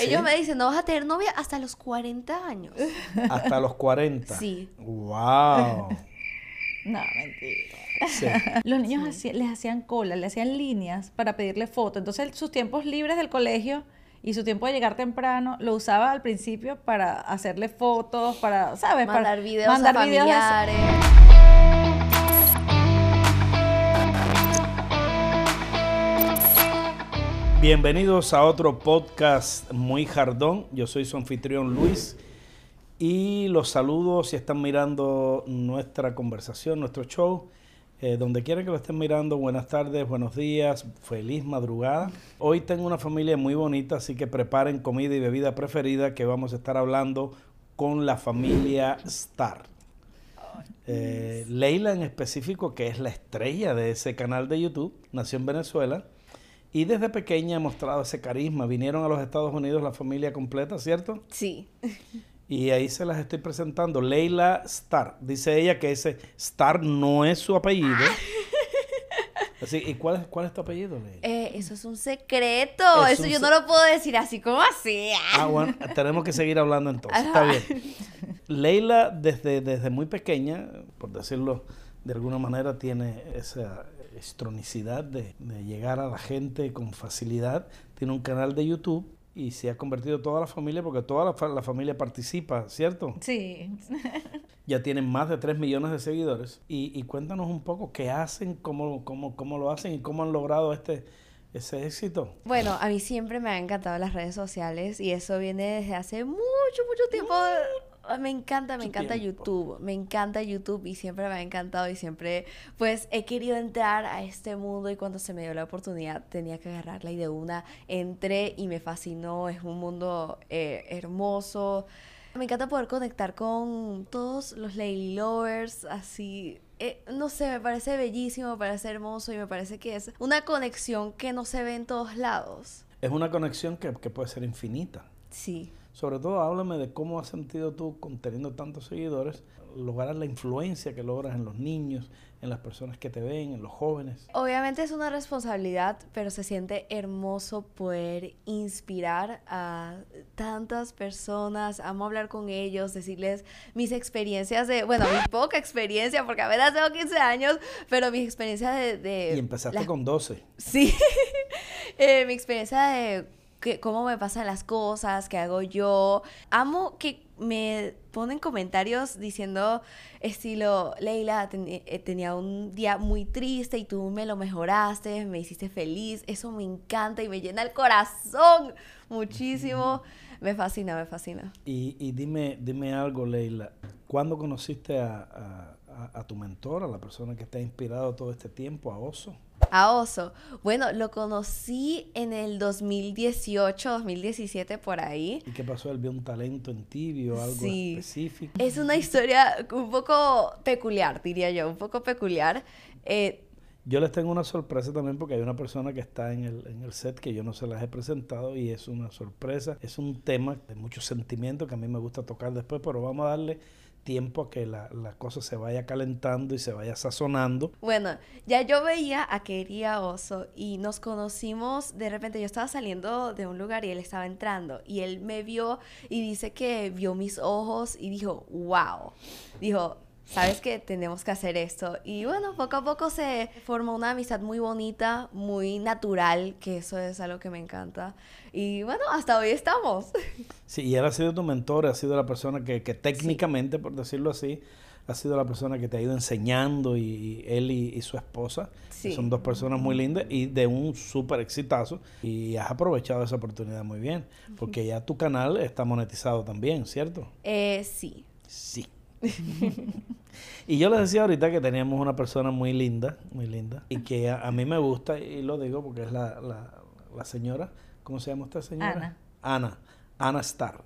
Ellos me dicen, no vas a tener novia hasta los 40 años. Hasta los 40. Sí. Wow. No, mentira. Sí. Los niños hacía- les hacían cola, le hacían líneas para pedirle fotos. Entonces, sus tiempos libres del colegio y su tiempo de llegar temprano lo usaba al principio para hacerle fotos, para, ¿sabes? Para Mandar videos mandar a videos Bienvenidos a otro podcast muy jardón. Yo soy su anfitrión Luis y los saludo si están mirando nuestra conversación, nuestro show. Eh, donde quiera que lo estén mirando, buenas tardes, buenos días, feliz madrugada. Hoy tengo una familia muy bonita, así que preparen comida y bebida preferida que vamos a estar hablando con la familia Star. Eh, Leila en específico, que es la estrella de ese canal de YouTube, nació en Venezuela y desde pequeña ha mostrado ese carisma. Vinieron a los Estados Unidos la familia completa, ¿cierto? Sí. Y ahí se las estoy presentando. Leila Star. Dice ella que ese Star no es su apellido. Así, ¿Y cuál es, cuál es tu apellido, Leila? Eh, eso es un secreto. Es eso un yo se- no lo puedo decir así como así. Ah, bueno, tenemos que seguir hablando entonces. Está bien. Leila, desde, desde muy pequeña, por decirlo de alguna manera, tiene esa estronicidad de, de llegar a la gente con facilidad. Tiene un canal de YouTube y se ha convertido toda la familia, porque toda la, fa- la familia participa, ¿cierto? Sí. Ya tienen más de 3 millones de seguidores. Y, y cuéntanos un poco qué hacen, cómo, cómo, cómo lo hacen y cómo han logrado este, ese éxito. Bueno, a mí siempre me han encantado las redes sociales y eso viene desde hace mucho, mucho tiempo. Ah, Me encanta, me encanta tiempo. YouTube, me encanta YouTube y siempre me ha encantado y siempre pues he querido entrar a este mundo y cuando se me dio la oportunidad tenía que agarrarla y de una entré y me fascinó, es un mundo eh, hermoso. Me encanta poder conectar con todos los Lady Lovers, así, eh, no sé, me parece bellísimo, me parece hermoso y me parece que es una conexión que no se ve en todos lados. Es una conexión que, que puede ser infinita. Sí. Sobre todo, háblame de cómo has sentido tú, con teniendo tantos seguidores, lograr la influencia que logras en los niños, en las personas que te ven, en los jóvenes. Obviamente es una responsabilidad, pero se siente hermoso poder inspirar a tantas personas. Amo hablar con ellos, decirles mis experiencias de, bueno, mi poca experiencia, porque apenas tengo 15 años, pero mis experiencias de... de Y empezaste con 12. Sí, Eh, mi experiencia de que, cómo me pasan las cosas, qué hago yo. Amo que me ponen comentarios diciendo estilo, Leila, ten- eh, tenía un día muy triste y tú me lo mejoraste, me hiciste feliz. Eso me encanta y me llena el corazón muchísimo. Me fascina, me fascina. Y, y dime, dime algo, Leila. ¿Cuándo conociste a, a- a- a tu mentor, a la persona que te ha inspirado todo este tiempo, a Oso? A Oso. Bueno, lo conocí en el 2018, 2017 por ahí. ¿Y qué pasó? ¿Él vio un talento en ti, vio algo Sí. específico? Es una historia un poco peculiar, diría yo, un poco peculiar. Eh, Yo les tengo una sorpresa también porque hay una persona que está en el, en el set que yo no se las he presentado y es una sorpresa. Es un tema de mucho sentimiento que a mí me gusta tocar después, pero vamos a darle tiempo a que la, la cosa se vaya calentando y se vaya sazonando. bueno, ya yo veía a Quería Oso y nos conocimos, de repente yo estaba saliendo de un lugar y él estaba entrando y él me vio y dice que vio mis ojos y dijo, wow, dijo, sabes que tenemos que hacer esto. Y bueno, poco a poco se formó una amistad muy bonita, muy natural, que eso es algo que me encanta. Y bueno, hasta hoy estamos. Sí, y él ha sido tu mentor, ha sido la persona que, que técnicamente, por decirlo así, ha sido la persona que te ha ido enseñando y, y él y, y su esposa. Sí. Son dos personas muy lindas y de un súper exitazo. Y has aprovechado esa oportunidad muy bien, porque ya tu canal está monetizado también, ¿cierto? Eh, sí. Sí. y yo les decía ahorita que teníamos una persona muy linda, muy linda, y que a, a mí me gusta, y lo digo porque es la, la, la señora, ¿cómo se llama esta señora? Ana. Ana. Ana Star.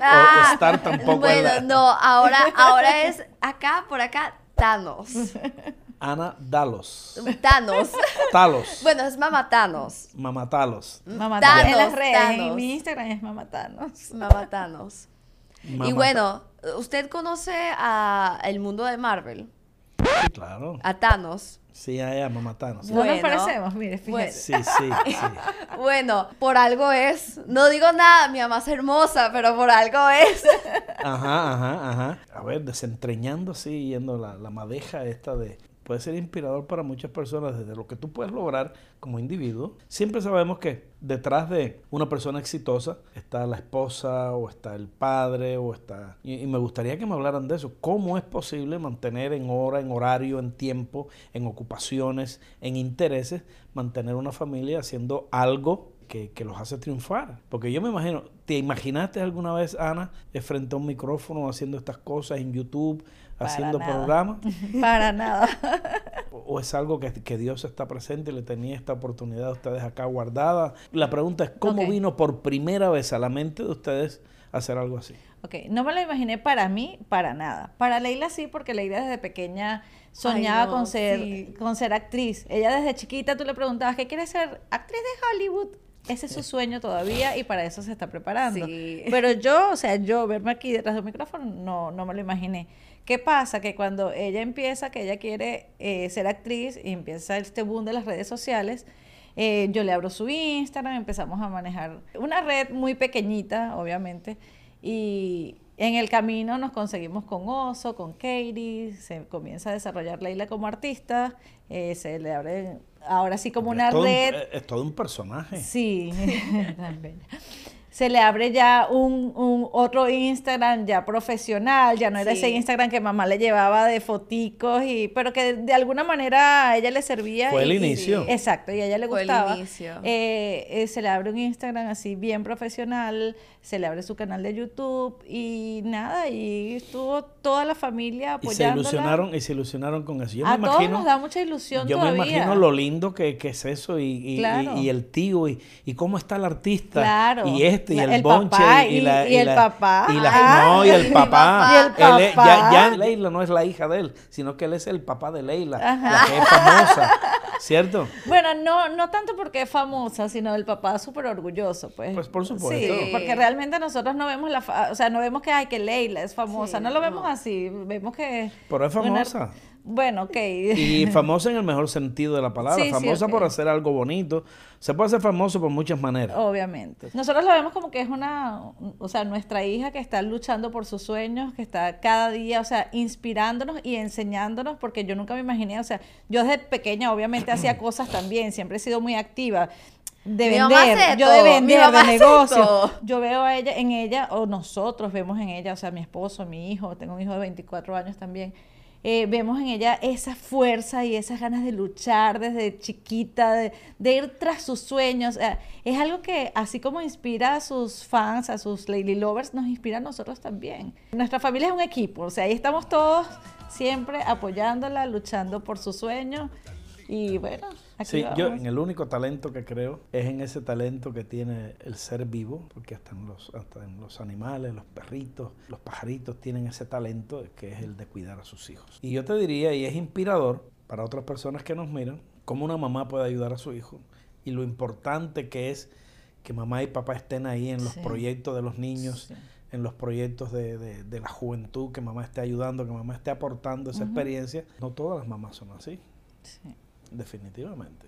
Ah, o Star tampoco Bueno, es la- no, ahora, ahora es acá, por acá, Thanos. Ana Dalos. Thanos. Talos. Bueno, es Mama Thanos. Mamatalos. Mamá Thanos, en las redes, Thanos. en mi Instagram es mamatanos. Mama Thanos. Y bueno, ¿usted conoce a el mundo de Marvel? Sí, claro. A Thanos. Sí, a ella, mamá Thanos. sí. No nos Bueno. parecemos, mire, Bueno. fíjese. Sí, sí, sí. Bueno, por algo es. No digo nada, mi mamá es hermosa, pero por algo es. Ajá, ajá, ajá. A ver, desentrañando así, yendo la, la madeja esta de... Puede ser inspirador para muchas personas desde lo que tú puedes lograr como individuo. Siempre sabemos que detrás de una persona exitosa está la esposa o está el padre o está... Y, me gustaría que me hablaran de eso. ¿Cómo es posible mantener en hora, en horario, en tiempo, en ocupaciones, en intereses, mantener una familia haciendo algo que, que los hace triunfar. Porque yo me imagino, ¿te imaginaste alguna vez, Ana, frente a un micrófono haciendo estas cosas en YouTube, Para haciendo nada. programas? Para nada. ¿O o es algo que, que Dios está presente y le tenía esta oportunidad a ustedes acá guardada? La pregunta es, ¿cómo vino por primera vez a la mente de ustedes hacer algo así? Ok, no me lo imaginé para mí, para nada. Para Leila sí, porque Leila desde pequeña soñaba Ay, no, con, ser, sí. con ser actriz. Ella desde chiquita tú le preguntabas, ¿qué quieres ser? Actriz de Hollywood. Ese es su sueño todavía y para eso se está preparando. Sí. Pero yo, o sea, yo verme aquí detrás del micrófono, no, no me lo imaginé. ¿Qué pasa? Que cuando ella empieza, que ella quiere eh, ser actriz y empieza este boom de las redes sociales, eh, yo le abro su Instagram, empezamos a manejar una red muy pequeñita, obviamente, y en el camino nos conseguimos con Oso, con Katie, se comienza a desarrollar Leila como artista, eh, se le abre ahora sí como una es, todo un- red. es- es todo un personaje. Sí, tan bella. Se le abre ya un, un otro Instagram ya profesional, ya no era Sí. ese Instagram que mamá le llevaba de foticos, y, pero que de, de alguna manera a ella le servía. Fue el y- inicio. exacto, y a ella le Fue el gustaba. inicio. Eh, eh, se le abre un Instagram así bien profesional, se le abre su canal de YouTube y nada, y estuvo toda la familia Y se apoyándola. ilusionaron, y se ilusionaron con eso. Yo a me todos imagino, nos da mucha ilusión yo todavía. me imagino lo lindo que, que es eso y, y- y- Claro. y el tío y, y cómo está el artista Claro. y este y el, el bonche papá y, la, y el la- papá. y la- no y el papá, papá. Y el Él es- ya, ya Leila no es la hija de él sino que él es el papá de Leila Ajá. la que es famosa cierto Bueno, no, no tanto porque es famosa, sino el papá súper orgulloso, pues. Pues, por supuesto. Sí, porque realmente nosotros no vemos la, fa- o sea, no vemos que, ay, que Leila es famosa, Sí, no lo vemos así, vemos que... Pero es una- famosa. Bueno, ok. y famosa en el mejor sentido de la palabra Sí, sí, famosa por hacer algo bonito se puede ser famoso por muchas maneras Obviamente. Nosotros la vemos como que es una, o sea, nuestra hija que está luchando por sus sueños, que está cada día, o sea, inspirándonos y enseñándonos, porque yo nunca me imaginé, o sea, yo desde pequeña obviamente hacía cosas también, siempre he sido muy activa. De Mi vender, yo de vender, de negocio. Yo veo a ella, en ella, o nosotros vemos en ella, o sea, mi esposo, mi hijo, tengo un hijo de 24 años también, eh, vemos en ella esa fuerza y esas ganas de luchar desde chiquita, de, ir tras sus sueños. Sea, es algo que, así como inspira a sus fans, a sus Lady Lovers, nos inspira a nosotros también. Nuestra familia es un equipo, o sea, ahí estamos todos siempre apoyándola, luchando por sus sueños. Y bueno, aquí Sí, yo en el único talento que creo es en ese talento que tiene el ser vivo, porque hasta en los, hasta en los animales, los perritos, los pajaritos tienen ese talento que es el de cuidar a sus hijos. Y yo te diría, y es inspirador para otras personas que nos miran, cómo una mamá puede ayudar a su hijo y lo importante que es que mamá y papá estén ahí en los Sí. proyectos de los niños, Sí. en los proyectos de, de- de la juventud, que mamá esté ayudando, que mamá esté aportando esa experiencia. No todas las mamás son así. Sí. Definitivamente.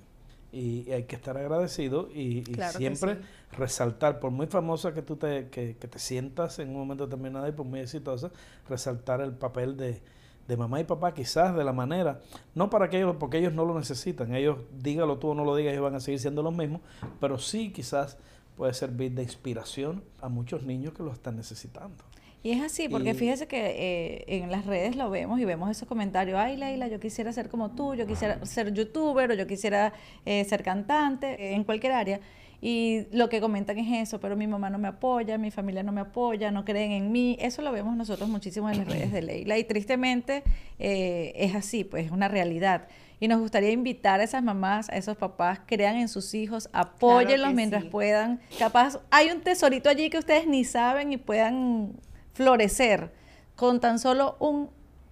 Y, y hay que estar agradecido y, y Claro que siempre sí. resaltar, por muy famosa que tú te, que, que te sientas en un momento determinado y por muy exitosa, resaltar el papel de, de mamá y papá quizás de la manera, no para que ellos, porque ellos no lo necesitan, ellos dígalo tú o no lo digas, ellos van a seguir siendo los mismos, pero sí quizás puede servir de inspiración a muchos niños que lo están necesitando. Y es así, porque Y- fíjese que eh, en las redes lo vemos y vemos esos comentarios, ay Leila, yo quisiera ser como tú, yo quisiera ser youtuber o yo quisiera eh, ser cantante, en cualquier área. Y lo que comentan es eso, pero mi mamá no me apoya, mi familia no me apoya, no creen en mí. Eso lo vemos nosotros muchísimo en las redes de Leila. Y tristemente eh, es así, pues es una realidad. Y nos gustaría invitar a esas mamás, a esos papás, crean en sus hijos, apóyenlos mientras sí. puedan. Capaz hay un tesorito allí que ustedes ni saben y puedan florecer con tan solo un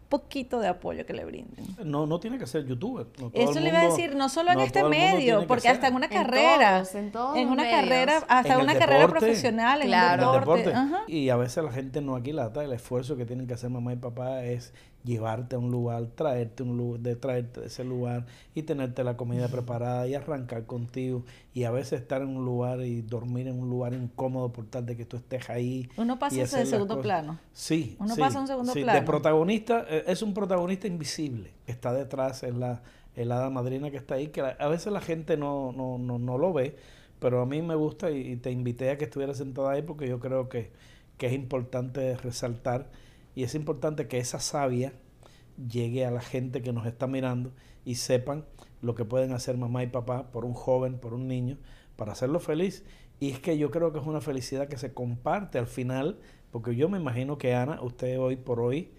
poquito de apoyo que le brinden. No, no tiene que ser youtuber. no todo Eso le iba a decir, no solo en no este medio, que porque hasta en una En carrera, todos, en todos en los una medios. carrera, hasta En una carrera profesional, en Claro. un en el deporte. Y a veces la gente no aquilata el esfuerzo que tienen que hacer mamá y papá es llevarte a un lugar, traerte un lugar, de traerte de ese lugar y tenerte la comida preparada y arrancar contigo y a veces estar en un lugar y dormir en un lugar incómodo por tal de que tú estés ahí. Uno pasa las segundo cosas. plano. Sí. Uno sí, pasa a un segundo sí. De plano. protagonista, eh, es un protagonista invisible que está detrás, es la, es la hada madrina que está ahí, que a veces la gente no, no, no, no lo ve, pero a mí me gusta y, y te invité a que estuvieras sentada ahí porque yo creo que, que es importante resaltar y es importante que esa savia llegue a la gente que nos está mirando y sepan lo que pueden hacer mamá y papá por un joven, por un niño, para hacerlo feliz. Y es que yo creo que es una felicidad que se comparte al final, porque yo me imagino que Ana, usted hoy por hoy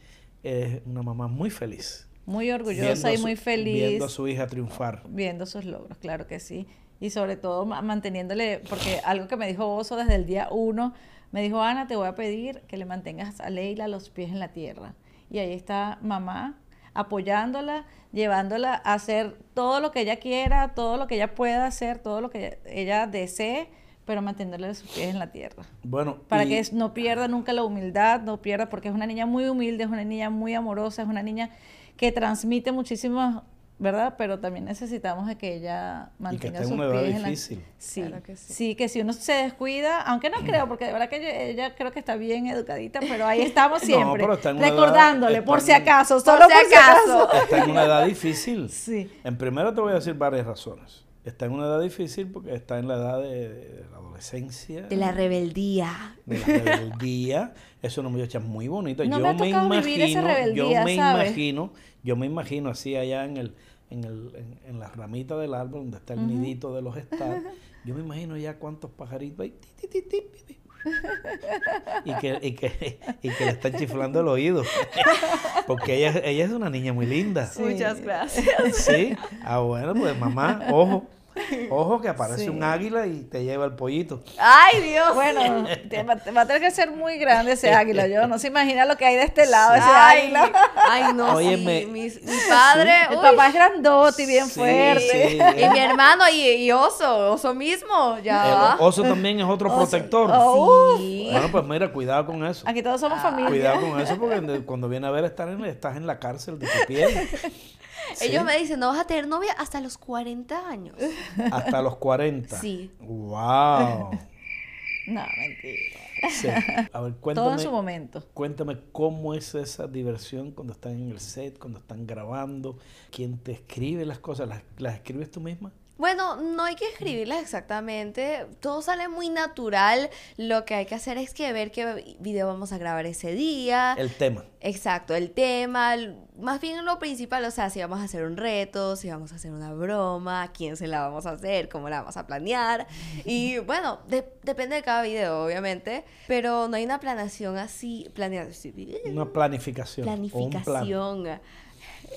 es una mamá muy feliz. Muy orgullosa y muy feliz. Viendo a su hija triunfar. viendo sus logros, claro que sí. Y sobre todo ma- manteniéndole, porque algo que me dijo Oso desde el día uno, me dijo, Ana, te voy a pedir que le mantengas a Leila los pies en la tierra. Y ahí está mamá apoyándola, llevándola a hacer todo lo que ella quiera, todo lo que ella pueda hacer, todo lo que ella, desee, pero manteniéndole sus pies en la tierra. Bueno, Para y- que no pierda nunca la humildad, no pierda, porque es una niña muy humilde, es una niña muy amorosa, es una niña que transmite muchísimo, ¿verdad? Pero también necesitamos de que ella mantenga está en sus una edad pies en la- difícil. Sí, Claro que sí. sí, que si uno se descuida, aunque no creo, porque de verdad que ella, ella creo que está bien educadita, pero ahí estamos No, siempre, pero está en una edad- recordándole, está por si acaso, Por solo si por si acaso. acaso. está en una edad difícil. Sí. En primero te voy a decir varias razones. Está en una edad difícil porque está en la edad de, de la adolescencia. De la rebeldía. de la rebeldía. Es una muchacha muy bonita. No yo me me imagino, vivir rebeldía, yo me ¿sabes? imagino, yo me imagino así allá en el, en el, en, en la ramita del árbol donde está el nidito de los stars. Yo me imagino ya cuántos pajaritos hay. ti, ti, ti, ti, ti, ti. Y que, y, que, y que le están chiflando el oído. Porque ella, ella es una niña muy linda. Sí. Muchas gracias. Sí. Ah, bueno, pues mamá, ojo. Ojo que aparece Sí. un águila y te lleva el pollito. Ay, Dios. Bueno, te va, te va a tener que ser muy grande ese águila. Yo no se imagina lo que hay de este lado, ese ay, águila. ay, no, Óyeme. sí, mi, mi padre, El uy, papá es grandote y bien Sí, fuerte. sí. y mi hermano y, y Oso, Oso mismo, ya. El oso también es otro Oso. protector. Oh, Sí. Bueno, pues mira, cuidado con eso. Aquí todos somos familia. Cuidado con eso porque cuando viene a ver estar en, estás en la cárcel de tu piel. Ellos me dicen, no vas a tener novia hasta los 40 años. Hasta los 40. Sí. Wow. No, mentira. Sí. A ver, Todo en cuéntame, su momento. cuéntame cómo es esa diversión cuando están en el set, cuando están grabando, quién te escribe las cosas, ¿las, las escribes tú misma? Bueno, no hay que escribirlas exactamente, todo sale muy natural, lo que hay que hacer es que ver qué video vamos a grabar ese día, El tema. exacto, el tema, más bien lo principal, o sea, si vamos a hacer un reto, si vamos a hacer una broma, quién se la vamos a hacer, cómo la vamos a planear, y bueno, de- depende de cada video, obviamente, pero no hay una planeación así, planeación, Una planificación. planificación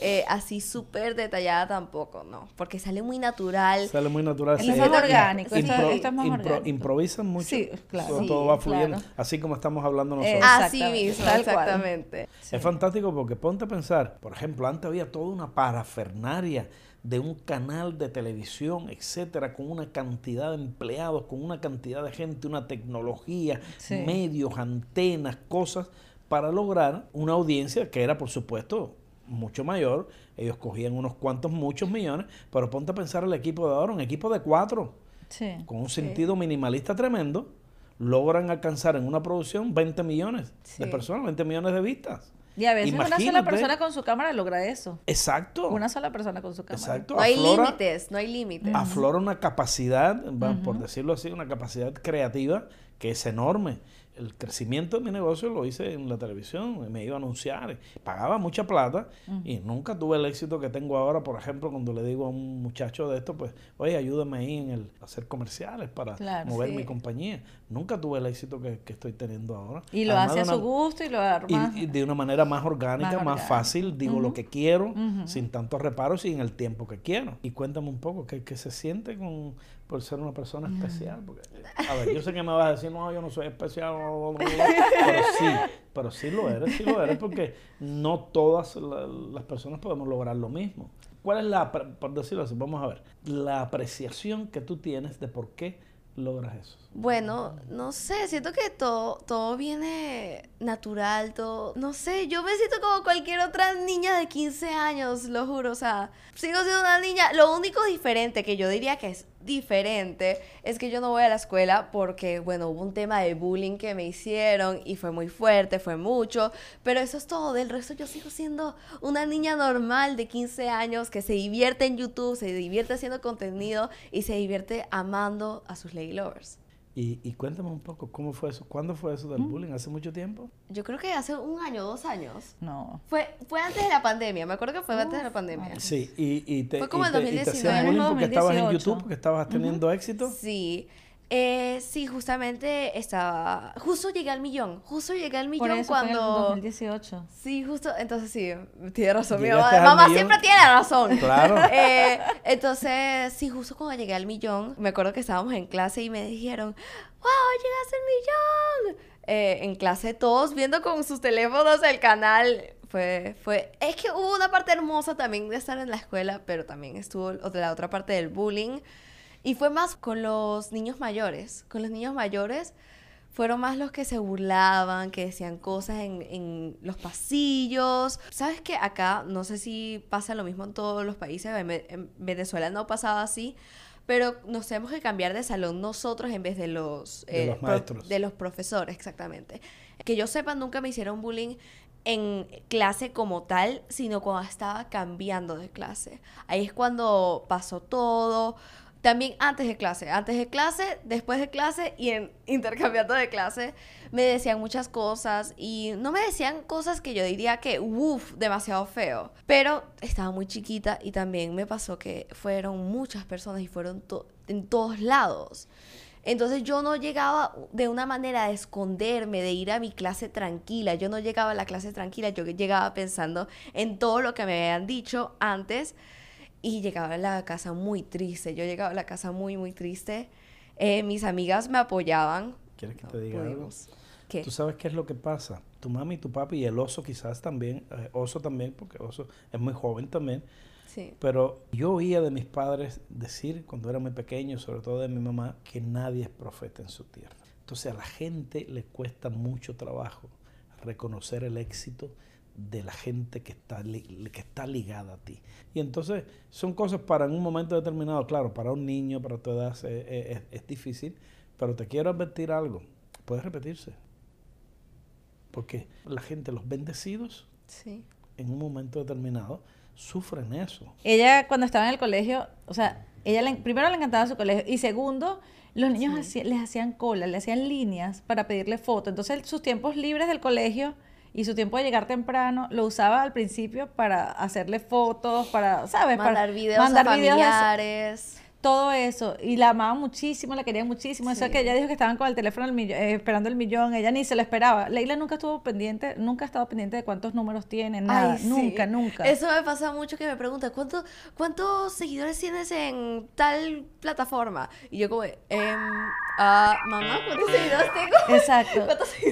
eh, así súper detallada tampoco, no, porque sale muy natural. Sale muy natural. Sí. es más orgánico, esto- esto es más orgánico. Improvisan mucho. Sí, claro. Todo, va fluyendo. claro. Así como estamos hablando nosotros. Así mismo, tal exactamente. Es fantástico porque ponte a pensar, por ejemplo, antes había toda una parafernaria de un canal de televisión, etcétera, con una cantidad de empleados, con una cantidad de gente, una tecnología, Sí. medios, antenas, cosas, para lograr una audiencia que era, por supuesto, mucho mayor. Ellos cogían unos cuantos, muchos millones, pero ponte a pensar el equipo de ahora, un equipo de cuatro, Sí. con un sentido minimalista tremendo, logran alcanzar en una producción 20 millones de personas, 20 millones de vistas. Y a veces una sola persona con su cámara logra eso. Exacto. Una sola persona con su cámara. Exacto. No hay límites, no hay límites. Aflora una capacidad, por decirlo así, una capacidad creativa que es enorme. El crecimiento de mi negocio lo hice en la televisión, me iba a anunciar, pagaba mucha plata y nunca tuve el éxito que tengo ahora, por ejemplo, cuando le digo a un muchacho de esto, pues, oye, ayúdame ahí en el hacer comerciales para Claro, mover sí. mi compañía. Nunca tuve el éxito que, que estoy teniendo ahora. Y lo Además hace a su gusto y lo arma. y, y de una manera más orgánica, Más fácil, digo lo que quiero, sin tantos reparos y en el tiempo que quiero. Y cuéntame un poco, ¿qué, qué se siente con, por ser una persona especial? Porque, a ver, yo sé que me vas a decir, no, yo no soy especial, pero sí, pero sí lo eres, sí lo eres, porque no todas la- las personas podemos lograr lo mismo. ¿Cuál es la, por decirlo así, vamos a ver, la apreciación que tú tienes de por qué logras eso? Bueno, no sé, siento que todo, todo viene natural, todo, no sé, yo me siento como cualquier otra niña de 15 años, lo juro, o sea, sigo siendo una niña, lo único diferente que yo diría que es diferente es que yo no voy a la escuela porque, bueno, hubo un tema de bullying que me hicieron y fue muy fuerte, fue mucho, pero eso es todo, del resto yo sigo siendo una niña normal de 15 años que se divierte en YouTube, se divierte haciendo contenido y se divierte amando a sus lady lovers. Y, cuéntame un poco, ¿cómo fue eso? ¿Cuándo fue eso del mm. bullying? ¿Hace mucho tiempo? Yo creo que hace un año, dos años. No. Fue, fue antes de la pandemia, me acuerdo que fue antes de la pandemia. Sí, y, y te, fue como en 2019. te hacían bullying porque estabas en YouTube, porque estabas teniendo éxito. Sí. Eh, sí, justamente estaba. Justo llegué al millón. Justo llegué al millón cuando. Fue en 2018. Sí, justo. Entonces sí, tiene razón. Mi mamá, siempre tiene razón. Claro. Eh, entonces, sí, justo cuando llegué al millón, me acuerdo que estábamos en clase y me dijeron: ¡Wow! ¡Llegaste al millón! Eh, en clase, todos viendo con sus teléfonos el canal. Fue, fue. Es que hubo una parte hermosa también de estar en la escuela, pero también estuvo la otra parte del bullying. Y fue más con los niños mayores. Con los niños mayores fueron más los que se burlaban, que decían cosas en, los pasillos. ¿Sabes que acá, no sé si pasa lo mismo en todos los países, en, Venezuela no pasaba así, pero nos tenemos que cambiar de salón nosotros en vez de los, de los eh, maestros. de los profesores, exactamente. Que yo sepa, nunca me hicieron bullying en clase como tal, sino cuando estaba cambiando de clase. Ahí es cuando pasó todo también antes de clase, antes de clase, después de clase y en intercambiando de clase, me decían muchas cosas y no me decían cosas que yo diría que, uff, demasiado feo. Pero estaba muy chiquita y también me pasó que fueron muchas personas y fueron en todos lados. Entonces yo no llegaba de una manera de esconderme, de ir a mi clase tranquila. Yo no llegaba a la clase tranquila, yo llegaba pensando en todo lo que me habían dicho antes y llegaba a la casa muy triste. Yo llegaba a la casa muy, muy triste. Eh, mis amigas me apoyaban. ¿Quieres que te diga algo? ¿Qué? ¿Tú sabes qué es lo que pasa? Tu mami y tu papi y el oso quizás también, eh, oso también, porque oso es muy joven también. Sí. Pero yo oía de mis padres decir cuando era muy pequeño, sobre todo de mi mamá, que nadie es profeta en su tierra. Entonces a la gente le cuesta mucho trabajo reconocer el éxito de la gente que está, que está ligada a ti. Y entonces son cosas para en un momento determinado, claro, para un niño, para tu edad es, difícil, pero te quiero advertir algo, puede repetirse. Porque la gente, los bendecidos, en un momento determinado, sufren eso. Ella cuando estaba en el colegio, o sea, ella primero le encantaba su colegio y segundo, los niños les hacían cola, le hacían líneas para pedirle fotos. Entonces sus tiempos libres del colegio y su tiempo de llegar temprano lo usaba al principio para hacerle fotos, para, ¿sabes? Mandar videos mandar a familiares todo eso. Y la amaba muchísimo, la quería muchísimo. Eso que ella dijo que estaban con el teléfono eh, esperando el millón, ella ni se lo esperaba. Leila nunca estuvo pendiente, nunca ha estado pendiente de cuántos números tiene, nada. Nunca, nunca. Eso me pasa mucho que me pregunta, ¿cuántos, ¿cuántos seguidores tienes en tal plataforma? Y yo como, eh, mamá, ¿cuántos seguidores tengo? Exacto.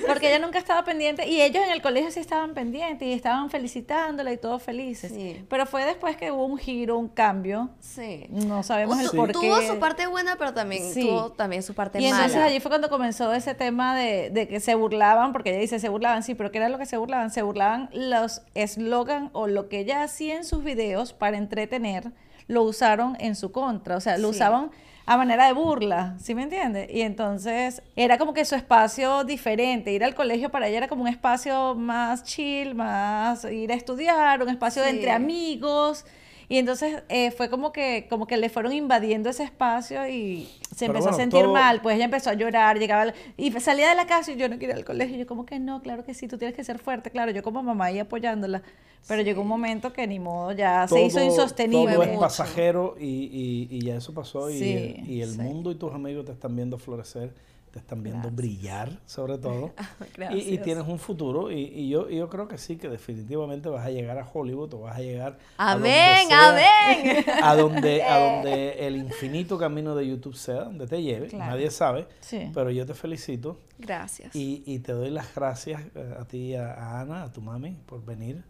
Porque ella nunca estaba pendiente y ellos en el colegio sí estaban pendientes y estaban felicitándola y todos felices. Pero fue después que hubo un giro, un cambio. Sí. No sabemos el Tuvo su parte buena, pero también tuvo también su parte mala. Y entonces allí fue cuando comenzó ese tema de, de, que se burlaban, porque ella dice se burlaban, sí, pero ¿qué era lo que se burlaban? Se burlaban los eslogan o lo que ella hacía en sus videos para entretener, lo usaron en su contra, o sea, lo usaban a manera de burla, ¿sí me entiendes? Y entonces era como que su espacio diferente, ir al colegio para ella era como un espacio más chill, más ir a estudiar, un espacio de entre amigos, y entonces eh, fue como que, como que le fueron invadiendo ese espacio y se empezó a sentir mal. Pues ella empezó a llorar, llegaba y salía de la casa y yo no quería ir al colegio. Y yo como que no, claro que sí, tú tienes que ser fuerte. Claro, yo como mamá ahí apoyándola. Pero llegó un momento que ni modo, ya se hizo insostenible. Todo es pasajero y, y, ya eso pasó y, y el mundo y tus amigos te están viendo florecer te están viendo brillar, sobre todo. y, y, tienes un futuro. Y, y, yo, yo creo que sí, que definitivamente vas a llegar a Hollywood o vas a llegar amén, a donde amén. a donde, a donde el infinito camino de YouTube sea, donde te lleve. Nadie sabe. Pero yo te felicito. Gracias. Y, y te doy las gracias eh, a ti, a, a Ana, a tu mami, por venir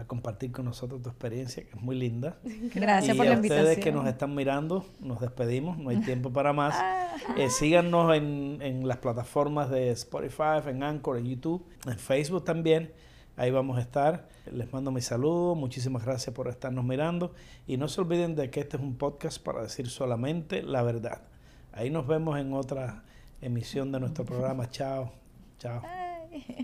a compartir con nosotros tu experiencia, que es muy linda. Gracias y por a la invitación. ustedes que nos están mirando, nos despedimos, no hay tiempo para más. Ah. Eh, síganos en, en las plataformas de Spotify, en Anchor, en YouTube, en Facebook también. Ahí vamos a estar. Les mando mi saludo. Muchísimas gracias por estarnos mirando. Y no se olviden de que este es un podcast para decir solamente la verdad. Ahí nos vemos en otra emisión de nuestro programa. Chao. Chao.